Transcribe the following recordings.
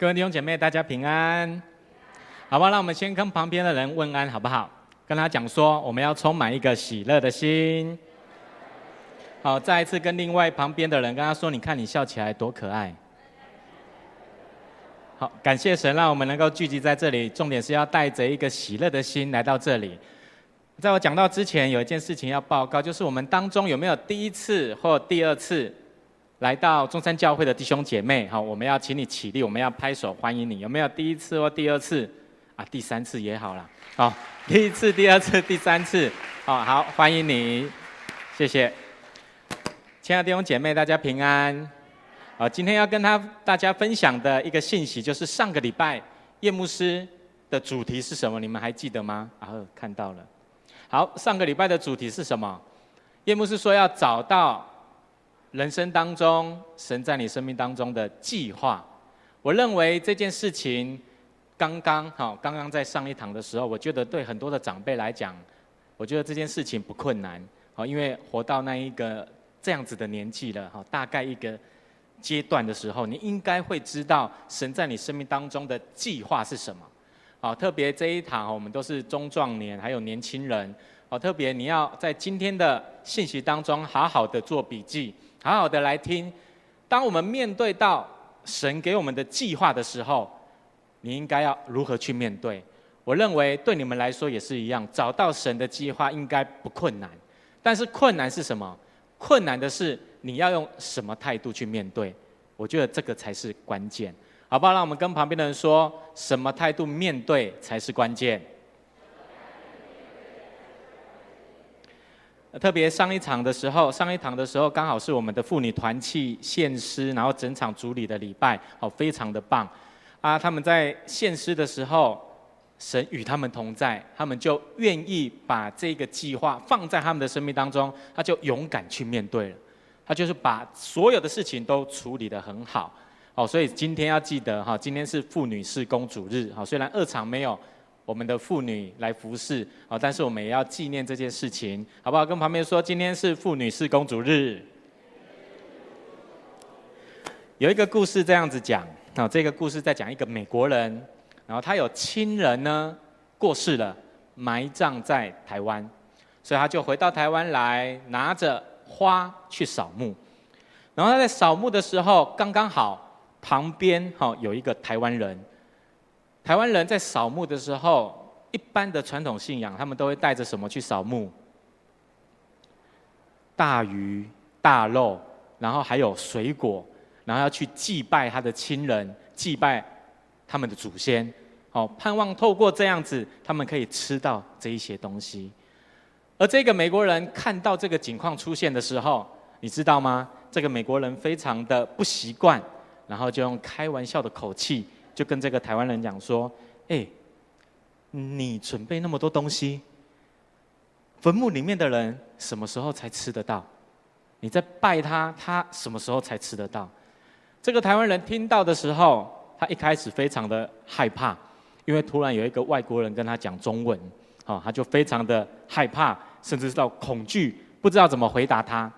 各位弟兄姐妹，大家平安，好不好？让我们先跟旁边的人问安，好不好？跟他讲说，我们要充满一个喜乐的心。好，再一次跟另外旁边的人跟他说，你看你笑起来多可爱。好，感谢神，让我们能够聚集在这里。重点是要带着一个喜乐的心来到这里。在我讲到之前，有一件事情要报告，就是我们当中有没有第一次或第二次？来到中山教会的弟兄姐妹，好，我们要请你起立，我们要拍手欢迎你。有没有第一次或第二次？啊，第三次也好了。好，第一次、第二次、第三次，好好欢迎你，谢谢。亲爱的弟兄姐妹，大家平安。啊，今天要跟他大家分享的一个信息，就是上个礼拜叶牧师的主题是什么？你们还记得吗？啊，看到了。好，上个礼拜的主题是什么？叶牧师说要找到。人生当中，神在你生命当中的计划，我认为这件事情刚刚好，刚刚在上一堂的时候，我觉得对很多的长辈来讲，我觉得这件事情不困难，好，因为活到那一个这样子的年纪了，哈，大概一个阶段的时候，你应该会知道神在你生命当中的计划是什么，好，特别这一堂我们都是中壮年还有年轻人，好，特别你要在今天的信息当中好好的做笔记。好好的来听，当我们面对到神给我们的计划的时候，你应该要如何去面对？我认为对你们来说也是一样，找到神的计划应该不困难，但是困难是什么？困难的是你要用什么态度去面对？我觉得这个才是关键，好不好？让我们跟旁边的人说，什么态度面对才是关键？特别上一场的时候，上一堂的时候刚好是我们的妇女团契献诗，然后整场主礼的礼拜，好，非常的棒。啊，他们在献诗的时候，神与他们同在，他们就愿意把这个计划放在他们的生命当中，他就勇敢去面对了，他就是把所有的事情都处理得很好。好，所以今天要记得哈，今天是妇女事工主日，好，虽然二场没有。我们的妇女来服侍，啊，但是我们也要纪念这件事情，好不好？跟旁边说，今天是妇女是公主日。有一个故事这样子讲，啊，这个故事在讲一个美国人，然后他有亲人呢过世了，埋葬在台湾，所以他就回到台湾来，拿着花去扫墓，然后他在扫墓的时候，刚刚好旁边哈有一个台湾人。台湾人在扫墓的时候，一般的传统信仰，他们都会带着什么去扫墓？大鱼大肉，然后还有水果，然后要去祭拜他的亲人，祭拜他们的祖先，好，盼望透过这样子，他们可以吃到这一些东西。而这个美国人看到这个景况出现的时候，你知道吗？这个美国人非常的不习惯，然后就用开玩笑的口气。就跟这个台湾人讲说：“哎，你准备那么多东西，坟墓里面的人什么时候才吃得到？你在拜他，他什么时候才吃得到？”这个台湾人听到的时候，他一开始非常的害怕，因为突然有一个外国人跟他讲中文，哦，他就非常的害怕，甚至到恐惧，不知道怎么回答他。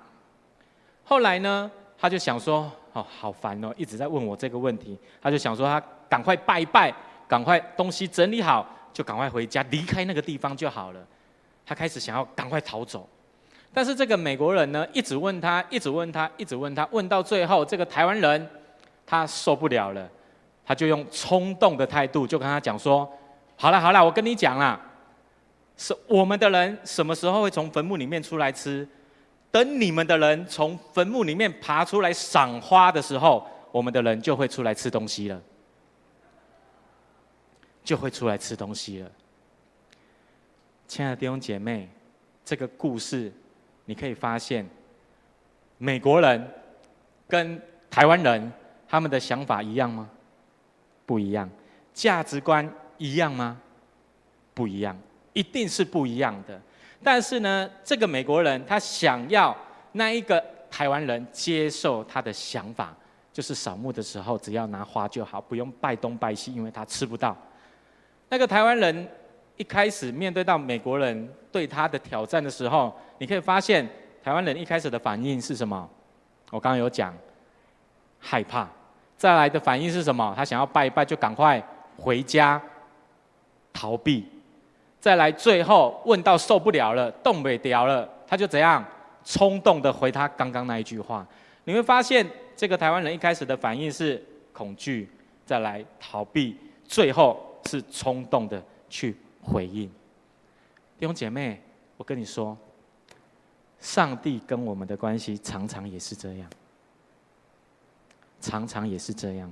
后来呢，他就想说。哦，好烦哦，一直在问我这个问题。他就想说，他赶快拜一拜，赶快东西整理好，就赶快回家，离开那个地方就好了。他开始想要赶快逃走，但是这个美国人呢，一直问他，一直问他，一直问他，问到最后，这个台湾人他受不了了，他就用冲动的态度就跟他讲说：“好了好了，我跟你讲啦，是我们的人什么时候会从坟墓里面出来吃？”等你们的人从坟墓里面爬出来赏花的时候，我们的人就会出来吃东西了，就会出来吃东西了。亲爱的弟兄姐妹，这个故事你可以发现，美国人跟台湾人他们的想法一样吗？不一样。价值观一样吗？不一样，一定是不一样的。但是呢，这个美国人他想要那一个台湾人接受他的想法，就是扫墓的时候只要拿花就好，不用拜东拜西，因为他吃不到。那个台湾人一开始面对到美国人对他的挑战的时候，你可以发现台湾人一开始的反应是什么？我刚刚有讲，害怕，再来的反应是什么？他想要拜一拜，就赶快回家逃避。再来，最后问到受不了了，动不了了，他就怎样冲动的回他刚刚那一句话。你会发现，这个台湾人一开始的反应是恐惧，再来逃避，最后是冲动的去回应。弟兄姐妹，我跟你说，上帝跟我们的关系常常也是这样。常常也是这样，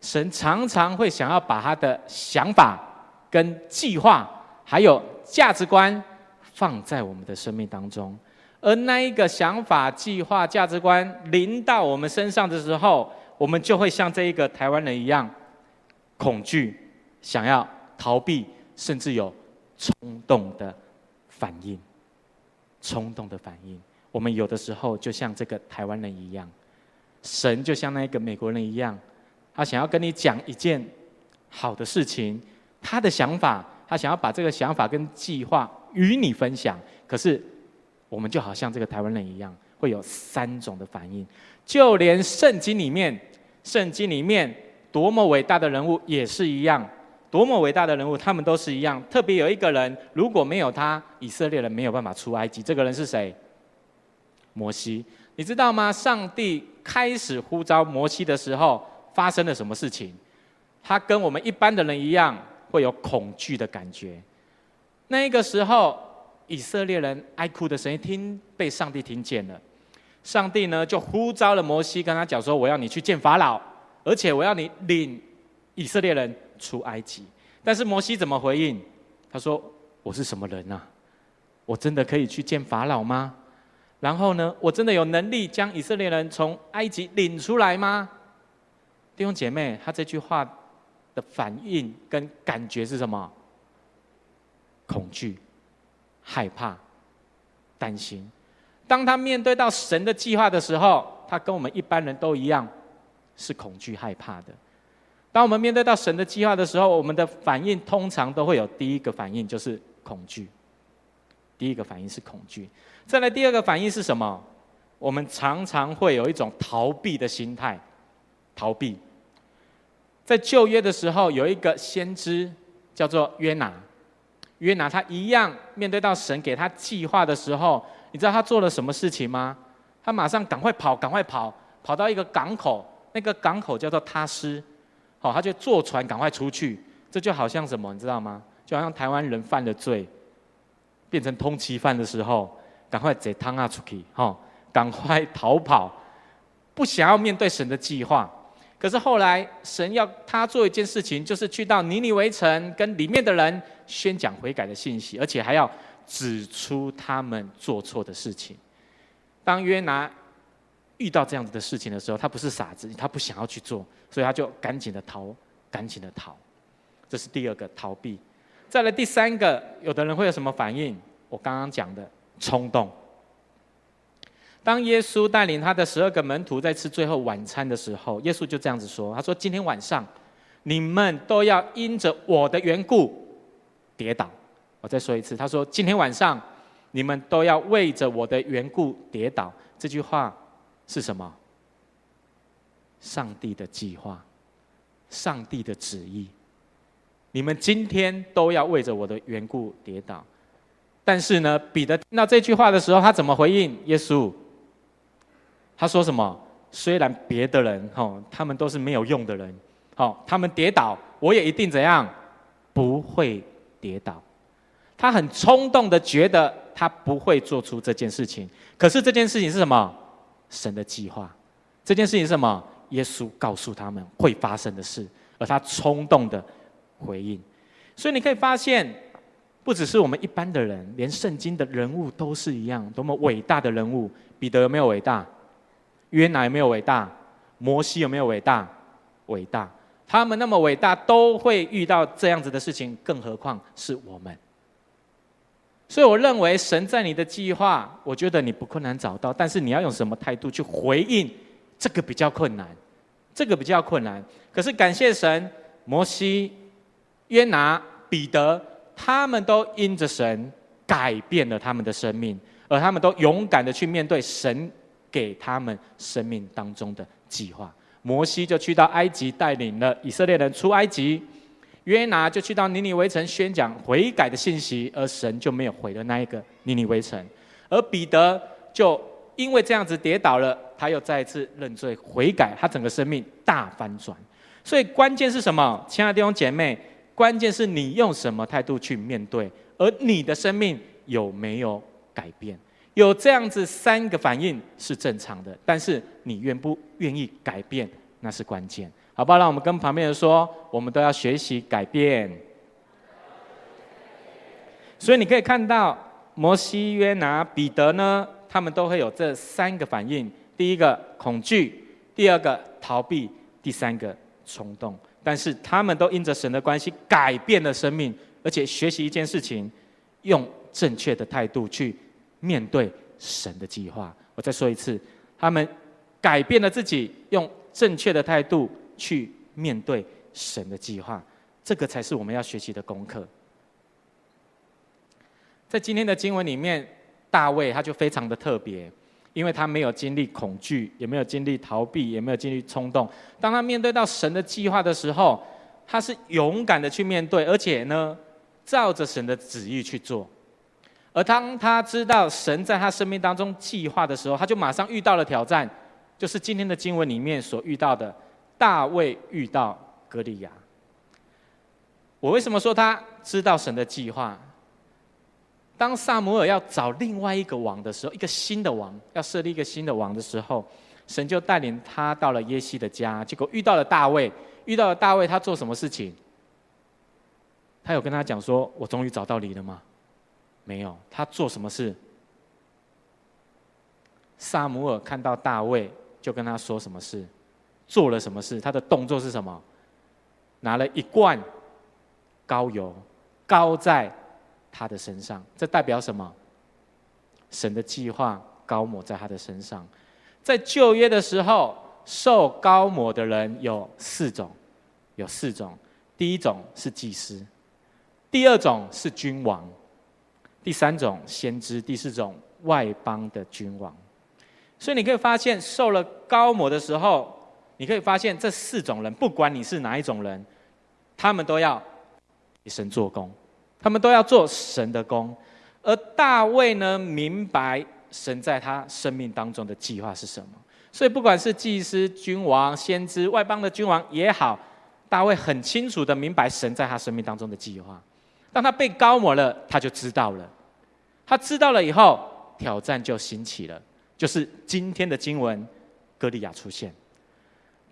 神常常会想要把他的想法、跟计划，还有价值观放在我们的生命当中，而那一个想法、计划、价值观临到我们身上的时候，我们就会像这一个台湾人一样，恐惧，想要逃避，甚至有冲动的反应。冲动的反应，我们有的时候就像这个台湾人一样。神就像那个美国人一样，他想要跟你讲一件好的事情，他的想法，他想要把这个想法跟计划与你分享。可是，我们就好像这个台湾人一样，会有三种的反应。就连圣经里面，圣经里面多么伟大的人物也是一样，多么伟大的人物，他们都是一样。特别有一个人，如果没有他，以色列人没有办法出埃及。这个人是谁？摩西。你知道吗？上帝开始呼召摩西的时候，发生了什么事情？他跟我们一般的人一样，会有恐惧的感觉。那个时候，以色列人哀哭的声音听被上帝听见了。上帝呢，就呼召了摩西，跟他讲说：“我要你去见法老，而且我要你领以色列人出埃及。”但是摩西怎么回应？他说：“我是什么人啊？我真的可以去见法老吗？”然后呢，我真的有能力将以色列人从埃及领出来吗？弟兄姐妹，他这句话的反应跟感觉是什么？恐惧、害怕、担心。当他面对到神的计划的时候，他跟我们一般人都一样，是恐惧、害怕的。当我们面对到神的计划的时候，我们的反应通常都会有第一个反应就是恐惧。第一个反应是恐惧。再来第二个反应是什么？我们常常会有一种逃避的心态，逃避。在旧约的时候，有一个先知叫做约拿，约拿他一样面对到神给他计划的时候，你知道他做了什么事情吗？他马上赶快跑，赶快跑，跑到一个港口，那个港口叫做他斯，好，他就坐船赶快出去。这就好像什么，你知道吗？就好像台湾人犯了罪，变成通缉犯的时候。赶快贼汤啊出去，哈！赶快逃跑，不想要面对神的计划。可是后来，神要他做一件事情，就是去到尼尼微城，跟里面的人宣讲悔改的信息，而且还要指出他们做错的事情。当约拿遇到这样子的事情的时候，他不是傻子，他不想要去做，所以他就赶紧的逃，赶紧的逃。这是第二个逃避。再来第三个，有的人会有什么反应？我刚刚讲的。冲动。当耶稣带领他的十二个门徒在吃最后晚餐的时候，耶稣就这样子说：“他说，今天晚上你们都要因着我的缘故跌倒。”我再说一次，他说：“今天晚上你们都要为着我的缘故跌倒。”这句话是什么？上帝的计划，上帝的旨意。你们今天都要为着我的缘故跌倒。但是呢，彼得听到这句话的时候，他怎么回应耶稣？他说什么？虽然别的人哈，他们都是没有用的人，哦，他们跌倒，我也一定怎样？不会跌倒。他很冲动的觉得他不会做出这件事情。可是这件事情是什么？神的计划。这件事情是什么？耶稣告诉他们会发生的事，而他冲动的回应。所以你可以发现。不只是我们一般的人，连圣经的人物都是一样，多么伟大的人物！彼得有没有伟大？约拿有没有伟大？摩西有没有伟大？伟大！他们那么伟大，都会遇到这样子的事情，更何况是我们。所以我认为，神在你的计划，我觉得你不困难找到，但是你要用什么态度去回应，这个比较困难，这个比较困难。可是感谢神，摩西、约拿、彼得。他们都因着神改变了他们的生命，而他们都勇敢的去面对神给他们生命当中的计划。摩西就去到埃及，带领了以色列人出埃及；约拿就去到尼尼微城宣讲悔改的信息，而神就没有毁了那一个尼尼微城。而彼得就因为这样子跌倒了，他又再一次认罪悔改，他整个生命大翻转。所以关键是什么？亲爱的弟兄姐妹，关键是你用什么态度去面对，而你的生命有没有改变？有这样子三个反应是正常的，但是你愿不愿意改变，那是关键，好不好？让我们跟旁边人说，我们都要学习改变。所以你可以看到，摩西、约拿、彼得呢，他们都会有这三个反应：第一个恐惧，第二个逃避，第三个冲动。但是他们都因着神的关系改变了生命，而且学习一件事情，用正确的态度去。面对神的计划，我再说一次，他们改变了自己，用正确的态度去面对神的计划，这个才是我们要学习的功课。在今天的经文里面，大卫他就非常的特别，因为他没有经历恐惧，也没有经历逃避，也没有经历冲动。当他面对到神的计划的时候，他是勇敢的去面对，而且呢，照着神的旨意去做。而当他知道神在他生命当中计划的时候，他就马上遇到了挑战，就是今天的经文里面所遇到的，大卫遇到歌利亚。我为什么说他知道神的计划？当撒母耳要找另外一个王的时候，一个新的王要设立一个新的王的时候，神就带领他到了耶西的家，结果遇到了大卫。遇到了大卫，他做什么事情？他有跟他讲说：“我终于找到你了吗？”没有，他做什么事？撒母耳看到大卫，就跟他说什么事，做了什么事？他的动作是什么？拿了一罐膏油，膏在他的身上。这代表什么？神的计划膏抹在他的身上。在旧约的时候，受膏抹的人有四种，有四种。第一种是祭司，第二种是君王。第三种先知，第四种外邦的君王，所以你可以发现，受了膏抹的时候，你可以发现这四种人，不管你是哪一种人，他们都要以神做工，他们都要做神的工。而大卫呢，明白神在他生命当中的计划是什么，所以不管是祭司、君王、先知、外邦的君王也好，大卫很清楚的明白神在他生命当中的计划。当他被膏抹了，他就知道了。他知道了以后，挑战就兴起了，就是今天的经文，歌利亚出现。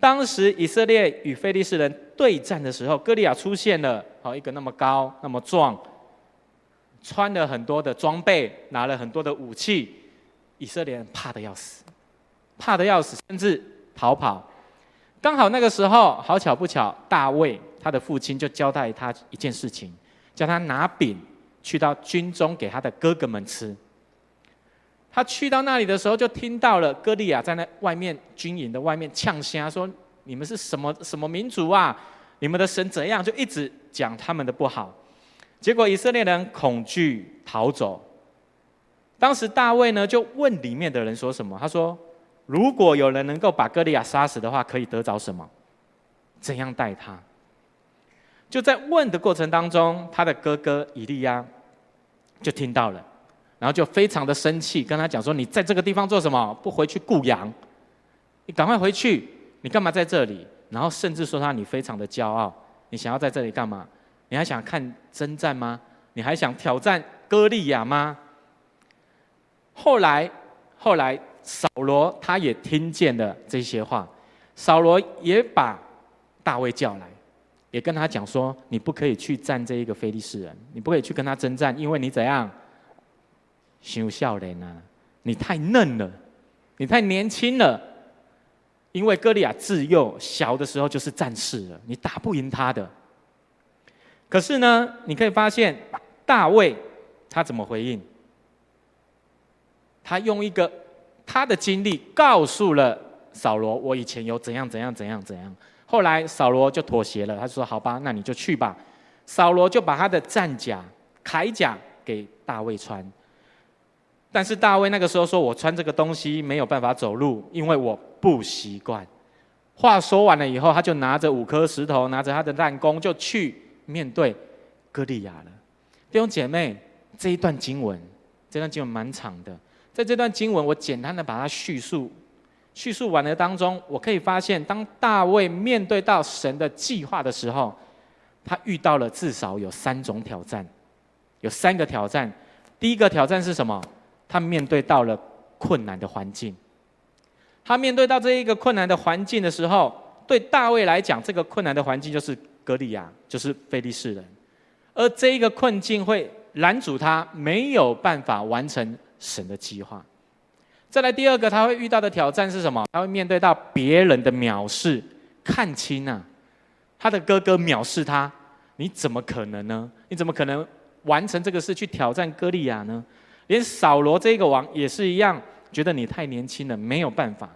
当时以色列与非利士人对战的时候，歌利亚出现了，好一个那么高、那么壮，穿了很多的装备，拿了很多的武器，以色列人怕的要死，怕的要死，甚至逃跑。刚好那个时候，好巧不巧，大卫他的父亲就交代他一件事情。叫他拿饼去到军中给他的哥哥们吃。他去到那里的时候，就听到了歌利亚在那外面军营的外面呛声，说：“你们是什么什么民族啊？你们的神怎样？”就一直讲他们的不好。结果以色列人恐惧逃走。当时大卫呢就问里面的人说什么？他说：“如果有人能够把歌利亚杀死的话，可以得着什么？怎样待他？”就在问的过程当中，他的哥哥以利亚就听到了，然后就非常的生气，跟他讲说：“你在这个地方做什么？不回去顾羊？你赶快回去！你干嘛在这里？”然后甚至说他：“你非常的骄傲，你想要在这里干嘛？你还想看征战吗？你还想挑战歌利亚吗？”后来，后来扫罗他也听见了这些话，扫罗也把大卫叫来。也跟他讲说，你不可以去战这一个非利士人，你不可以去跟他征战，因为你怎样？羞笑脸啊！你太嫩了，你太年轻了。因为歌利亚自幼小的时候就是战士了，你打不赢他的。可是呢，你可以发现大卫他怎么回应？他用一个他的经历告诉了扫罗，我以前有怎样怎样怎样怎样。后来扫罗就妥协了，他说：“好吧，那你就去吧。”扫罗就把他的战甲、铠甲给大卫穿。但是大卫那个时候说：“我穿这个东西没有办法走路，因为我不习惯。”话说完了以后，他就拿着五颗石头，拿着他的弹弓，就去面对歌利亚了。弟兄姐妹，这一段经文，这段经文蛮长的。在这段经文，我简单的把它叙述，叙述完了当中，我可以发现，当大卫面对到神的计划的时候，他遇到了至少有三种挑战，有三个挑战。第一个挑战是什么？他面对到了困难的环境。他面对到这一个困难的环境的时候，对大卫来讲，这个困难的环境就是歌利亚，就是非利士人。而这一个困境会拦阻他没有办法完成神的计划。再来第二个，他会遇到的挑战是什么？他会面对到别人的藐视、看轻啊。他的哥哥藐视他，你怎么可能呢？你怎么可能完成这个事去挑战歌利亚呢？连扫罗这个王也是一样，觉得你太年轻了，没有办法。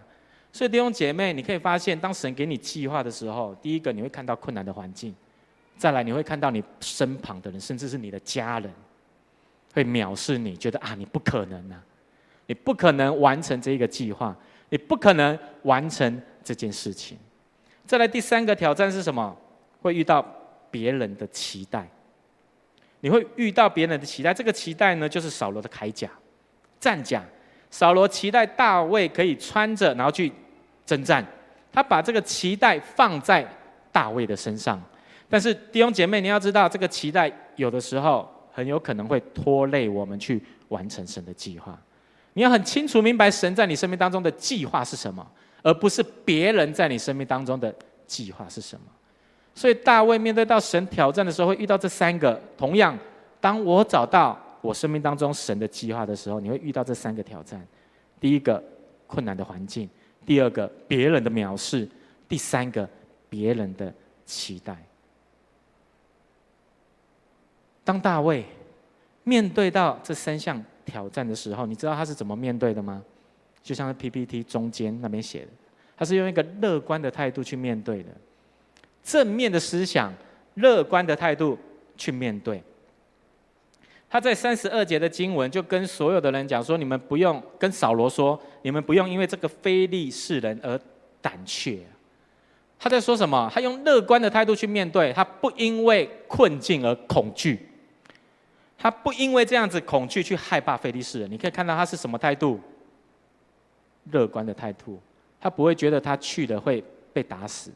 所以弟兄姐妹，你可以发现，当神给你计划的时候，第一个你会看到困难的环境。再来，你会看到你身旁的人，甚至是你的家人，会藐视你，觉得啊，你不可能啊，你不可能完成这一个计划，你不可能完成这件事情。再来第三个挑战是什么？会遇到别人的期待，你会遇到别人的期待。这个期待呢，就是扫罗的铠甲、战甲。扫罗期待大卫可以穿着，然后去征战。他把这个期待放在大卫的身上。但是弟兄姐妹，你要知道，这个期待有的时候很有可能会拖累我们去完成神的计划。你要很清楚明白神在你生命当中的计划是什么，而不是别人在你生命当中的计划是什么。所以大卫面对到神挑战的时候，会遇到这三个。同样，当我找到我生命当中神的计划的时候，你会遇到这三个挑战：第一个，困难的环境；第二个，别人的藐视；第三个，别人的期待。当大卫面对到这三项挑战的时候，你知道他是怎么面对的吗？就像 PPT 中间那边写的，他是用一个乐观的态度去面对的，正面的思想、乐观的态度去面对。他在三十二节的经文就跟所有的人讲说：“你们不用跟扫罗说，你们不用因为这个非利士人而胆怯。”他在说什么？他用乐观的态度去面对，他不因为困境而恐惧。他不因为这样子恐惧去害怕非利士人，你可以看到他是什么态度？乐观的态度，他不会觉得他去了会被打死。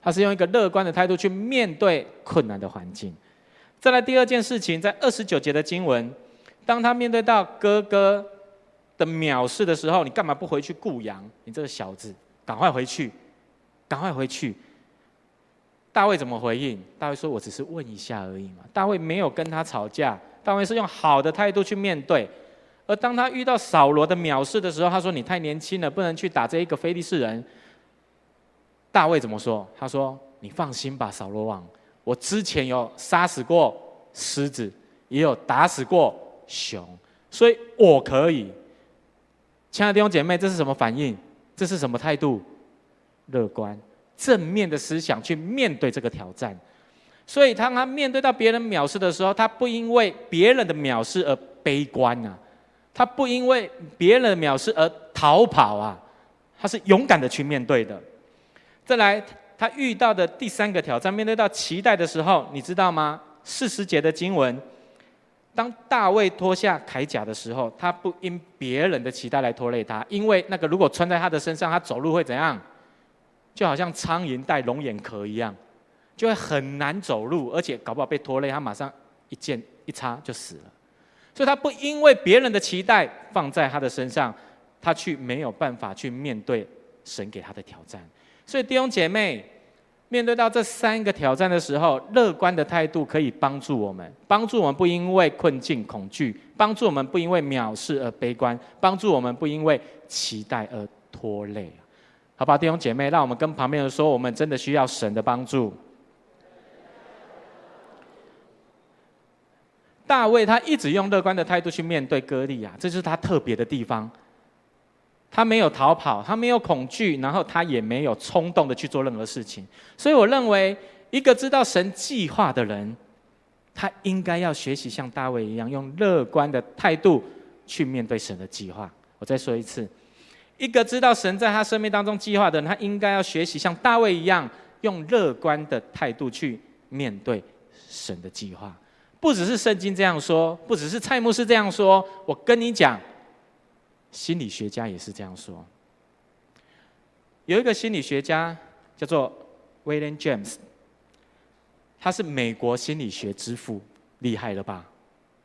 他是用一个乐观的态度去面对困难的环境。再来第二件事情，在二十九节的经文，当他面对到哥哥的藐视的时候，你干嘛不回去顾羊？你这个小子，赶快回去，赶快回去。大卫怎么回应？大卫说：“我只是问一下而已嘛。”大卫没有跟他吵架，大卫是用好的态度去面对。而当他遇到扫罗的藐视的时候，他说：“你太年轻了，不能去打这一个非利士人。”大卫怎么说？他说：“你放心吧，扫罗王，我之前有杀死过狮子，也有打死过熊，所以我可以。”亲爱的弟兄姐妹，这是什么反应？这是什么态度？乐观。正面的思想去面对这个挑战，所以当他面对到别人藐视的时候，他不因为别人的藐视而悲观啊，他不因为别人的藐视而逃跑啊，他是勇敢的去面对的。再来，他遇到的第三个挑战，面对到期待的时候，你知道吗？四十节的经文，当大卫脱下铠甲的时候，他不因别人的期待来拖累他，因为那个如果穿在他的身上，他走路会怎样？就好像苍蝇戴龙眼壳一样，就会很难走路，而且搞不好被拖累，他马上一剑一插就死了。所以他不因为别人的期待放在他的身上，他去没有办法去面对神给他的挑战。所以弟兄姐妹，面对到这三个挑战的时候，乐观的态度可以帮助我们，帮助我们不因为困境恐惧，帮助我们不因为藐视而悲观，帮助我们不因为期待而拖累。好吧，弟兄姐妹，让我们跟旁边人说，我们真的需要神的帮助。大卫他一直用乐观的态度去面对歌利亚，这就是他特别的地方。他没有逃跑，他没有恐惧，然后他也没有冲动的去做任何事情。所以我认为，一个知道神计划的人，他应该要学习像大卫一样，用乐观的态度去面对神的计划。我再说一次。一个知道神在他生命当中计划的人，他应该要学习像大卫一样，用乐观的态度去面对神的计划。不只是圣经这样说，不只是蔡牧师这样说，我跟你讲，心理学家也是这样说。有一个心理学家叫做 William James，他是美国心理学之父，厉害了吧？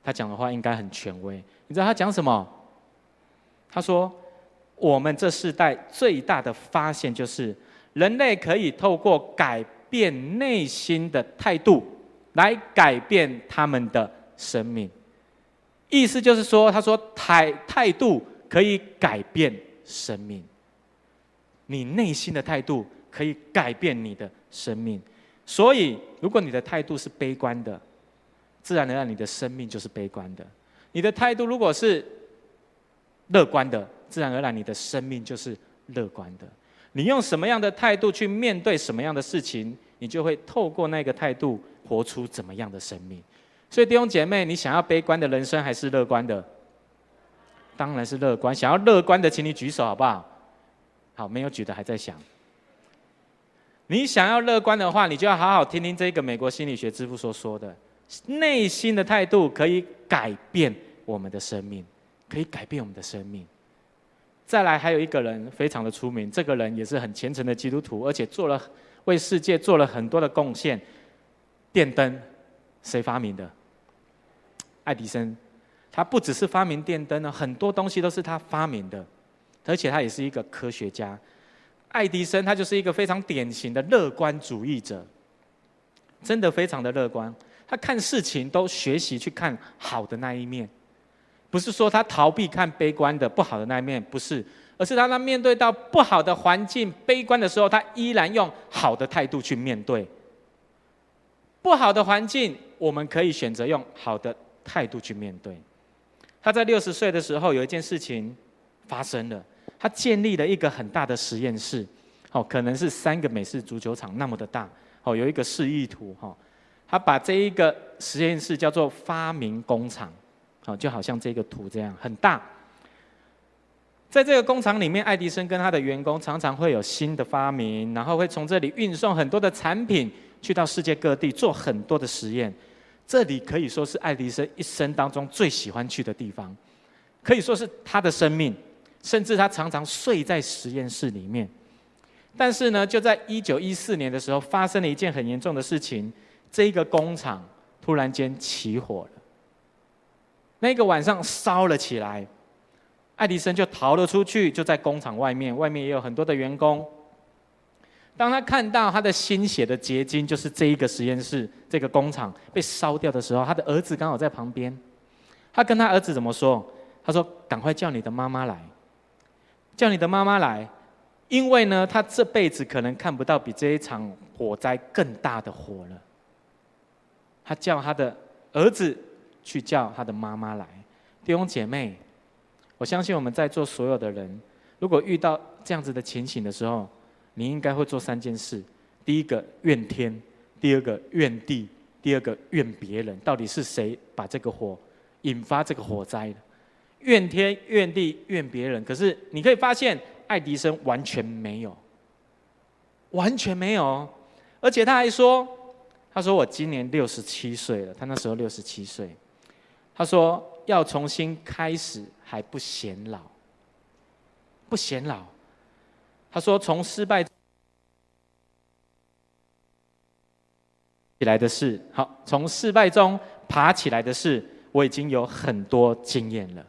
他讲的话应该很权威。你知道他讲什么？他说。我们这世代最大的发现就是，人类可以透过改变内心的态度，来改变他们的生命。意思就是说，他说态态度可以改变生命。你内心的态度可以改变你的生命。所以，如果你的态度是悲观的，自然而然你的生命就是悲观的。你的态度如果是乐观的，自然而然，你的生命就是乐观的。你用什么样的态度去面对什么样的事情，你就会透过那个态度活出怎么样的生命。所以弟兄姐妹，你想要悲观的人生还是乐观的？当然是乐观。想要乐观的，请你举手好不好？好，没有举的还在想。你想要乐观的话，你就要好好听听这个美国心理学之父所说的：内心的态度可以改变我们的生命，可以改变我们的生命。再来，还有一个人非常的出名，这个人也是很虔诚的基督徒，而且做了为世界做了很多的贡献。电灯谁发明的？爱迪生，他不只是发明电灯呢，很多东西都是他发明的，而且他也是一个科学家。爱迪生他就是一个非常典型的乐观主义者，真的非常的乐观，他看事情都学习去看好的那一面。不是说他逃避看悲观的不好的那一面，不是，而是他当面对到不好的环境、悲观的时候，他依然用好的态度去面对。不好的环境，我们可以选择用好的态度去面对。他在六十岁的时候，有一件事情发生了，他建立了一个很大的实验室，哦，可能是三个美式足球场那么的大，哦，有一个示意图，哈，他把这一个实验室叫做发明工厂。好，就好像这个图这样很大。在这个工厂里面，爱迪生跟他的员工常常会有新的发明，然后会从这里运送很多的产品去到世界各地做很多的实验。这里可以说是爱迪生一生当中最喜欢去的地方，可以说是他的生命，甚至他常常睡在实验室里面。但是呢，就在一九一四年的时候，发生了一件很严重的事情，这一个工厂突然间起火了。那个晚上烧了起来，爱迪生就逃了出去，就在工厂外面，外面也有很多的员工。当他看到他的心血的结晶，就是这一个实验室、这个工厂被烧掉的时候，他的儿子刚好在旁边。他跟他儿子怎么说？他说：“赶快叫你的妈妈来，叫你的妈妈来，因为呢，他这辈子可能看不到比这一场火灾更大的火了。”他叫他的儿子。去叫他的妈妈来，弟兄姐妹，我相信我们在座所有的人，如果遇到这样子的情形的时候，你应该会做三件事：第一个怨天，第二个怨地，第二个怨别人。到底是谁把这个火引发这个火灾的？怨天、怨地、怨别人。可是你可以发现，爱迪生完全没有，完全没有，而且他还说：“他说我今年六十七岁了，他那时候六十七岁。”他说：“要重新开始还不显老，不显老。”他说：“从失败起来的事，好，从失败中爬起来的事，我已经有很多经验了。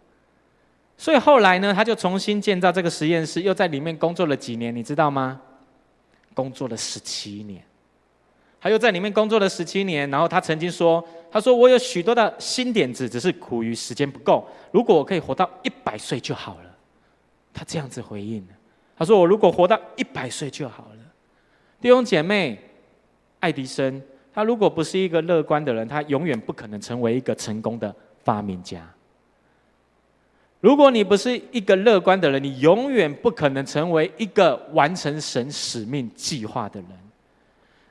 所以后来呢，他就重新建造这个实验室，又在里面工作了几年，你知道吗？工作了十七年。”他又在里面工作了十七年，然后他曾经说：“他说我有许多的新点子，只是苦于时间不够。如果我可以活到一百岁就好了。”他这样子回应。他说：“我如果活到一百岁就好了。”弟兄姐妹，爱迪生他如果不是一个乐观的人，他永远不可能成为一个成功的发明家。如果你不是一个乐观的人，你永远不可能成为一个完成神使命计划的人。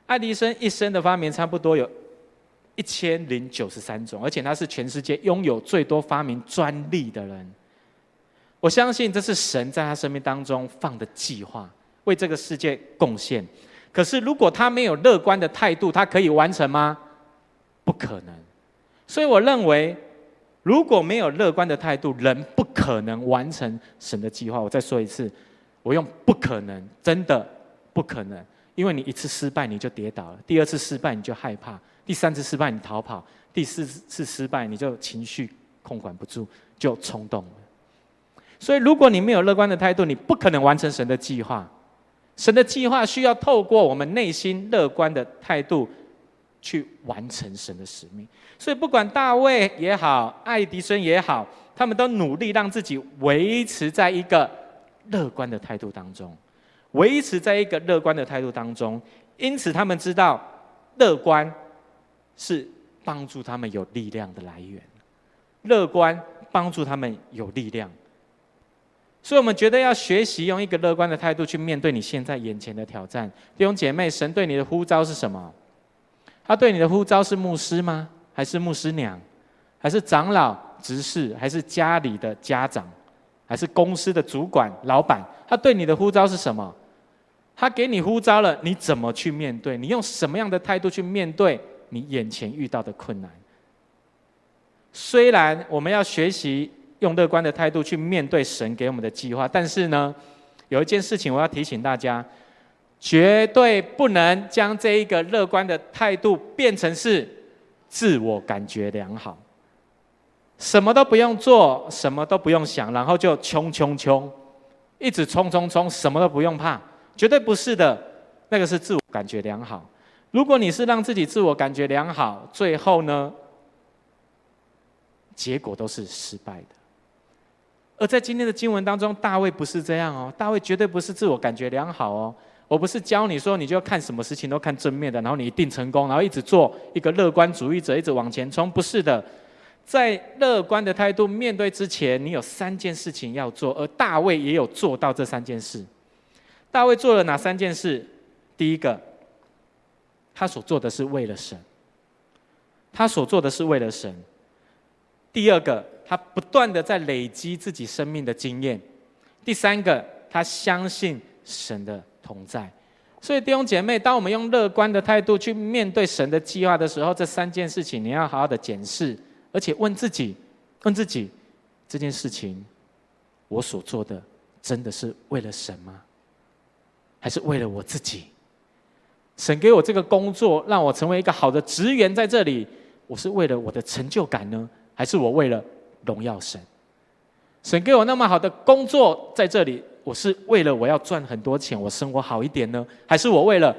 爱迪生一生的发明差不多有一千零九十三种，而且他是全世界拥有最多发明专利的人。我相信这是神在他生命当中放的计划，为这个世界贡献。可是如果他没有乐观的态度，他可以完成吗？不可能。所以我认为，如果没有乐观的态度，人不可能完成神的计划。我再说一次，我用不可能，真的不可能。因为你一次失败你就跌倒了，第二次失败你就害怕，第三次失败你逃跑，第四次失败你就情绪控管不住，就冲动了。所以，如果你没有乐观的态度，你不可能完成神的计划。神的计划需要透过我们内心乐观的态度去完成神的使命。所以，不管大卫也好，爱迪生也好，他们都努力让自己维持在一个乐观的态度当中，维持在一个乐观的态度当中。因此，他们知道乐观是帮助他们有力量的来源，乐观帮助他们有力量。所以，我们觉得要学习用一个乐观的态度去面对你现在眼前的挑战。弟兄姐妹，神对你的呼召是什么？他对你的呼召是牧师吗？还是牧师娘？还是长老、执事？还是家里的家长？还是公司的主管、老板？他对你的呼召是什么？他给你呼召了，你怎么去面对？你用什么样的态度去面对你眼前遇到的困难？虽然我们要学习。用乐观的态度去面对神给我们的计划，但是呢，有一件事情我要提醒大家，绝对不能将这一个乐观的态度变成是自我感觉良好，什么都不用做，什么都不用想，然后就冲冲冲，一直冲冲冲，什么都不用怕，绝对不是的，那个是自我感觉良好。如果你是让自己自我感觉良好，最后呢，结果都是失败的。而在今天的经文当中，大卫不是这样哦，大卫绝对不是自我感觉良好哦。我不是教你说，你就要看什么事情都看正面的，然后你一定成功，然后一直做一个乐观主义者，一直往前冲。不是的，在乐观的态度面对之前，你有三件事情要做，而大卫也有做到这三件事。大卫做了哪三件事？第一个，他所做的是为了神，他所做的是为了神。第二个。他不断的在累积自己生命的经验。第三个，他相信神的同在。所以弟兄姐妹，当我们用乐观的态度去面对神的计划的时候，这三件事情你要好好的检视，而且问自己：问自己，这件事情我所做的真的是为了神吗？还是为了我自己？神给我这个工作，让我成为一个好的职员，在这里，我是为了我的成就感呢，还是我为了？荣耀神，神给我那么好的工作在这里，我是为了我要赚很多钱，我生活好一点呢，还是我为了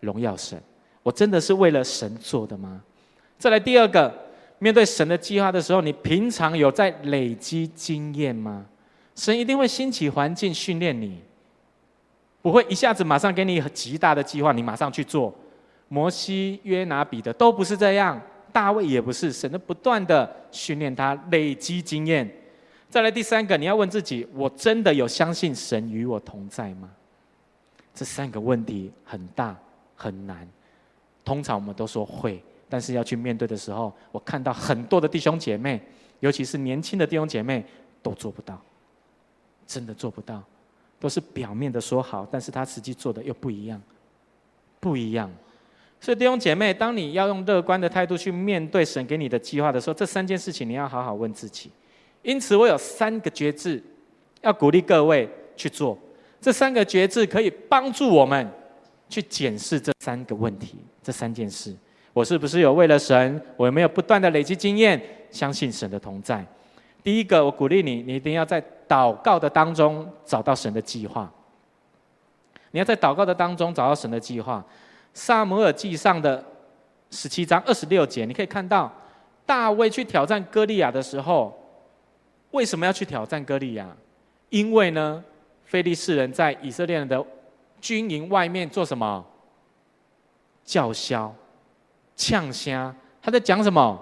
荣耀神？我真的是为了神做的吗？再来第二个，面对神的计划的时候，你平常有在累积经验吗？神一定会兴起环境训练你，不会一下子马上给你极大的计划，你马上去做。摩西、约拿、彼得都不是这样。大卫也不是，神的不断的训练他，累积经验。再来第三个，你要问自己：我真的有相信神与我同在吗？这三个问题很大很难。通常我们都说会，但是要去面对的时候，我看到很多的弟兄姐妹，尤其是年轻的弟兄姐妹，都做不到，真的做不到，都是表面的说好，但是他实际做的又不一样，不一样。所以弟兄姐妹，当你要用乐观的态度去面对神给你的计划的时候，这三件事情你要好好问自己。因此，我有三个觉知，要鼓励各位去做。这三个觉知可以帮助我们去检视这三个问题，这三件事：我是不是有为了神？我有没有不断的累积经验，相信神的同在？第一个，我鼓励你，你一定要在祷告的当中找到神的计划。你要在祷告的当中找到神的计划。撒母耳记上的十七章二十六节，你可以看到大卫去挑战歌利亚的时候，为什么要去挑战歌利亚？因为呢，非利士人在以色列人的军营外面做什么？叫嚣、呛声，他在讲什么？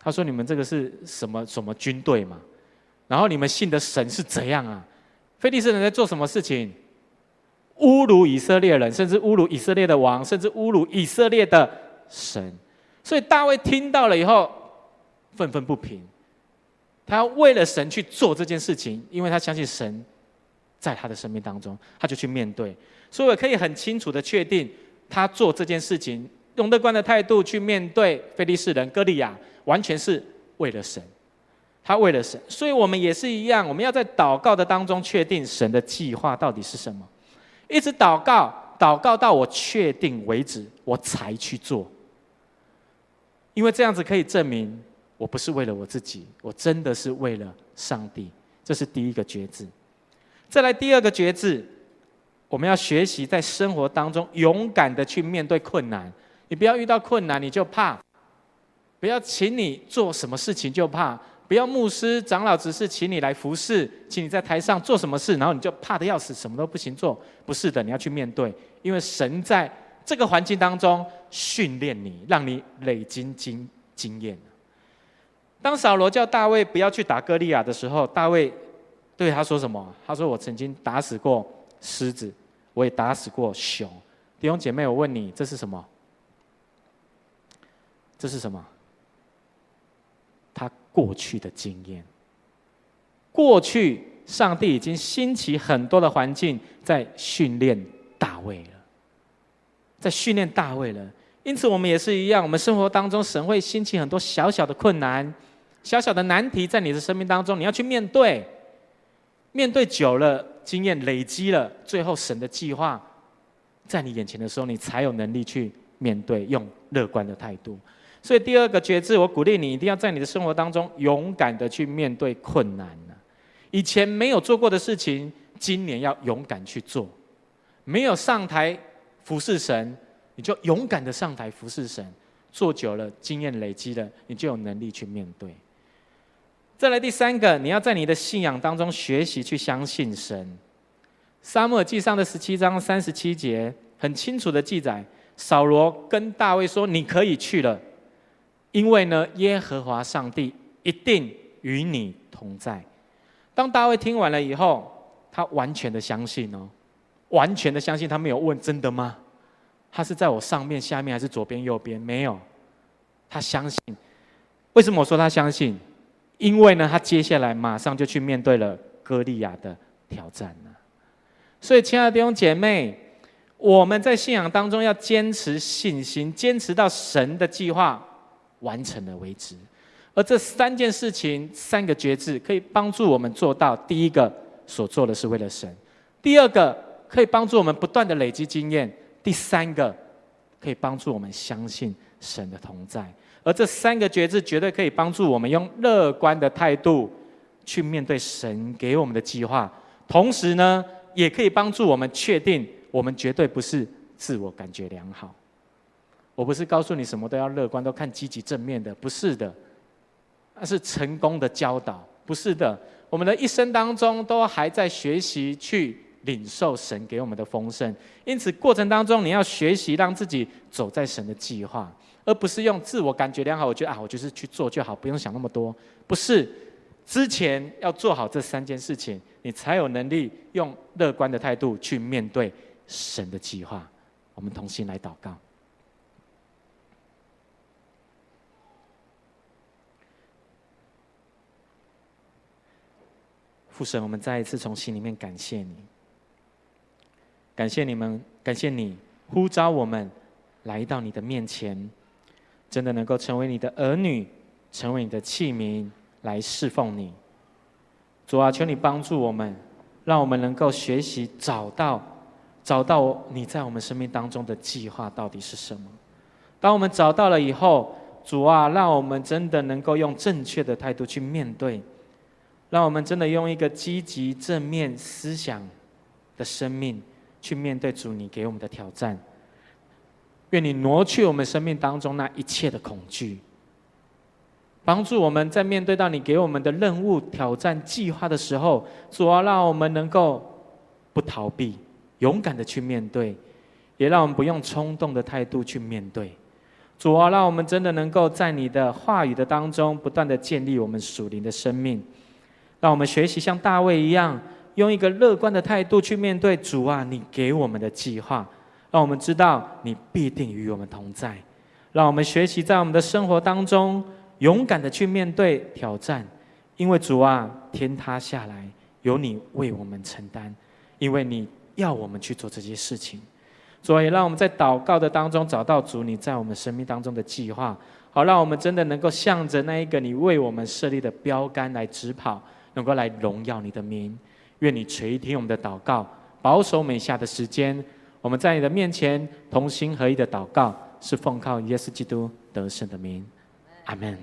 他说：“你们这个是什么什么军队嘛？然后你们信的神是怎样啊？非利士人在做什么事情？”侮辱以色列人，甚至侮辱以色列的王，甚至侮辱以色列的神。所以大卫听到了以后，愤愤不平。他为了神去做这件事情，因为他相信神在他的生命当中，他就去面对。所以我可以很清楚的确定，他做这件事情，用乐观的态度去面对非利士人歌利亚，完全是为了神。他为了神，所以我们也是一样，我们要在祷告的当中确定神的计划到底是什么，一直祷告，祷告到我确定为止，我才去做。因为这样子可以证明。我不是为了我自己，我真的是为了上帝。这是第一个决志。再来第二个决志，我们要学习在生活当中勇敢的去面对困难。你不要遇到困难你就怕，不要请你做什么事情就怕，不要牧师长老只是请你来服侍，请你在台上做什么事，然后你就怕的要死，什么都不行做。不是的，你要去面对，因为神在这个环境当中训练你，让你累积经经验。当扫罗叫大卫不要去打歌利亚的时候，大卫对他说什么？他说：“我曾经打死过狮子，我也打死过熊。”弟兄姐妹，我问你，这是什么？这是什么？过去的经验。过去，上帝已经兴起很多的环境，在训练大卫了，在训练大卫了。因此，我们也是一样，我们生活当中，神会兴起很多小小的困难。小小的难题在你的生命当中，你要去面对。面对久了，经验累积了，最后神的计划在你眼前的时候，你才有能力去面对，用乐观的态度。所以第二个决志，我鼓励你一定要在你的生活当中勇敢的去面对困难。以前没有做过的事情，今年要勇敢去做。没有上台服侍神，你就勇敢的上台服侍神。做久了，经验累积了，你就有能力去面对。再来第三个，你要在你的信仰当中学习去相信神。撒母耳记上的十七章三十七节很清楚的记载，扫罗跟大卫说：“你可以去了，因为呢，耶和华上帝一定与你同在。”当大卫听完了以后，他完全的相信哦，完全的相信，他没有问真的吗？他是在我上面、下面还是左边、右边？没有，他相信。为什么我说他相信？因为呢，他接下来马上就去面对了歌利亚的挑战了。所以，亲爱的弟兄姐妹，我们在信仰当中要坚持信心，坚持到神的计划完成了为止。而这三件事情、三个决志，可以帮助我们做到：第一个，所做的是为了神；第二个，可以帮助我们不断的累积经验；第三个，可以帮助我们相信神的同在。而这三个决志绝对可以帮助我们用乐观的态度去面对神给我们的计划，同时呢，也可以帮助我们确定我们绝对不是自我感觉良好。我不是告诉你什么都要乐观，都看积极正面的，不是的，那是成功的教导，不是的。我们的一生当中都还在学习去领受神给我们的丰盛，因此过程当中你要学习让自己走在神的计划。而不是用自我感觉良好，我觉得啊，我就是去做就好，不用想那么多。不是，之前要做好这三件事情，你才有能力用乐观的态度去面对神的计划。我们同心来祷告。父神，我们再一次从心里面感谢你，感谢你们，感谢你呼召我们来到你的面前。真的能够成为你的儿女，成为你的器皿来侍奉你。主啊，求你帮助我们，让我们能够学习找到找到你在我们生命当中的计划到底是什么。当我们找到了以后，主啊，让我们真的能够用正确的态度去面对，让我们真的用一个积极正面思想的生命去面对主你给我们的挑战。愿你挪去我们生命当中那一切的恐惧，帮助我们在面对到你给我们的任务、挑战、计划的时候，主啊，让我们能够不逃避，勇敢的去面对，也让我们不用冲动的态度去面对。主啊，让我们真的能够在你的话语的当中，不断的建立我们属灵的生命，让我们学习像大卫一样，用一个乐观的态度去面对主啊，你给我们的计划。让我们知道你必定与我们同在，让我们学习在我们的生活当中勇敢的去面对挑战，因为主啊，天塌下来，有你为我们承担，因为你要我们去做这些事情。所以，让我们在祷告的当中找到主你在我们生命当中的计划，好，让我们真的能够向着那一个你为我们设立的标杆来直跑，能够来荣耀你的名。愿你垂听我们的祷告，保守每下的时间，我们在你的面前同心合一的祷告，是奉靠耶稣基督得胜的名，阿门。